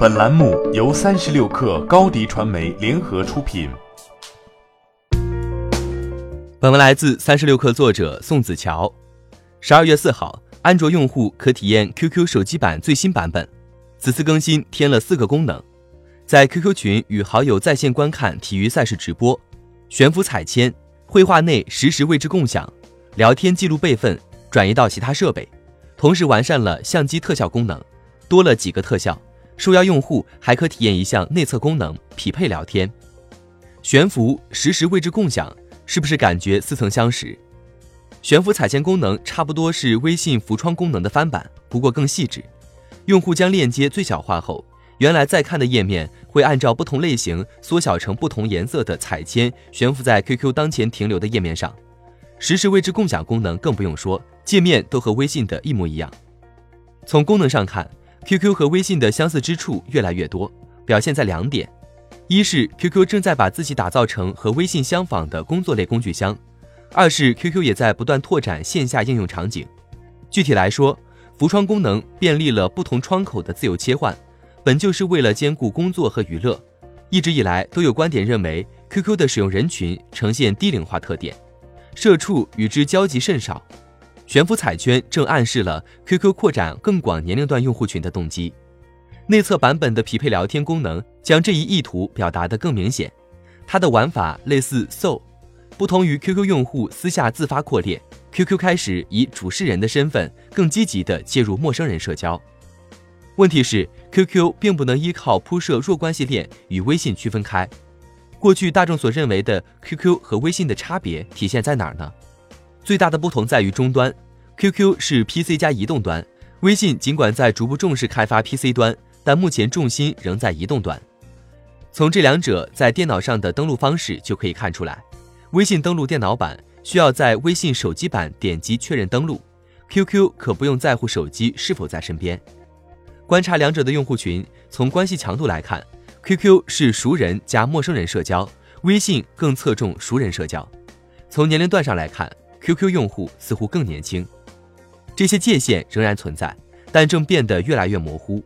本栏目由三十六氪高低传媒联合出品。本文来自三十六氪作者宋子乔。十二月四号，安卓用户可体验 QQ 手机版最新版本。此次更新添了四个功能：在 QQ 群与好友在线观看体育赛事直播、悬浮彩铅、绘画内实时位置共享、聊天记录备份、转移到其他设备。同时完善了相机特效功能，多了几个特效。受邀用户还可体验一项内测功能——匹配聊天、悬浮实时位置共享，是不是感觉似曾相识？悬浮彩铅功能差不多是微信浮窗功能的翻版，不过更细致。用户将链接最小化后，原来在看的页面会按照不同类型缩小成不同颜色的彩铅，悬浮在 QQ 当前停留的页面上。实时位置共享功能更不用说，界面都和微信的一模一样。从功能上看，QQ 和微信的相似之处越来越多，表现在两点：一是 QQ 正在把自己打造成和微信相仿的工作类工具箱；二是 QQ 也在不断拓展线下应用场景。具体来说，浮窗功能便利了不同窗口的自由切换，本就是为了兼顾工作和娱乐。一直以来都有观点认为，QQ 的使用人群呈现低龄化特点，社畜与之交集甚少。悬浮彩圈正暗示了 QQ 扩展更广年龄段用户群的动机。内测版本的匹配聊天功能将这一意图表达得更明显。它的玩法类似 So，不同于 QQ 用户私下自发扩列，QQ 开始以主事人的身份更积极地介入陌生人社交。问题是 QQ 并不能依靠铺设弱关系链与微信区分开。过去大众所认为的 QQ 和微信的差别体现在哪儿呢？最大的不同在于终端，QQ 是 PC 加移动端，微信尽管在逐步重视开发 PC 端，但目前重心仍在移动端。从这两者在电脑上的登录方式就可以看出来，微信登录电脑版需要在微信手机版点击确认登录，QQ 可不用在乎手机是否在身边。观察两者的用户群，从关系强度来看，QQ 是熟人加陌生人社交，微信更侧重熟人社交。从年龄段上来看。QQ 用户似乎更年轻，这些界限仍然存在，但正变得越来越模糊。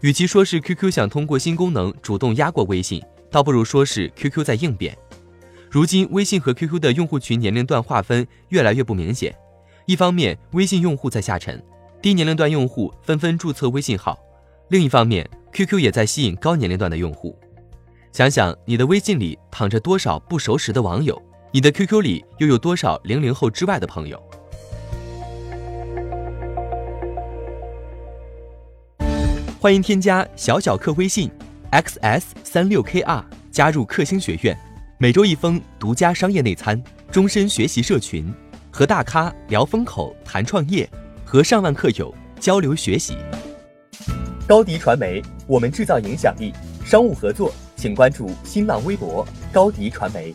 与其说是 QQ 想通过新功能主动压过微信，倒不如说是 QQ 在应变。如今，微信和 QQ 的用户群年龄段划分越来越不明显。一方面，微信用户在下沉，低年龄段用户纷纷注册微信号；另一方面，QQ 也在吸引高年龄段的用户。想想你的微信里躺着多少不熟识的网友。你的 QQ 里又有多少零零后之外的朋友？欢迎添加小小客微信 xs 三六 kr 加入克星学院，每周一封独家商业内参，终身学习社群，和大咖聊风口谈创业，和上万客友交流学习。高迪传媒，我们制造影响力。商务合作，请关注新浪微博高迪传媒。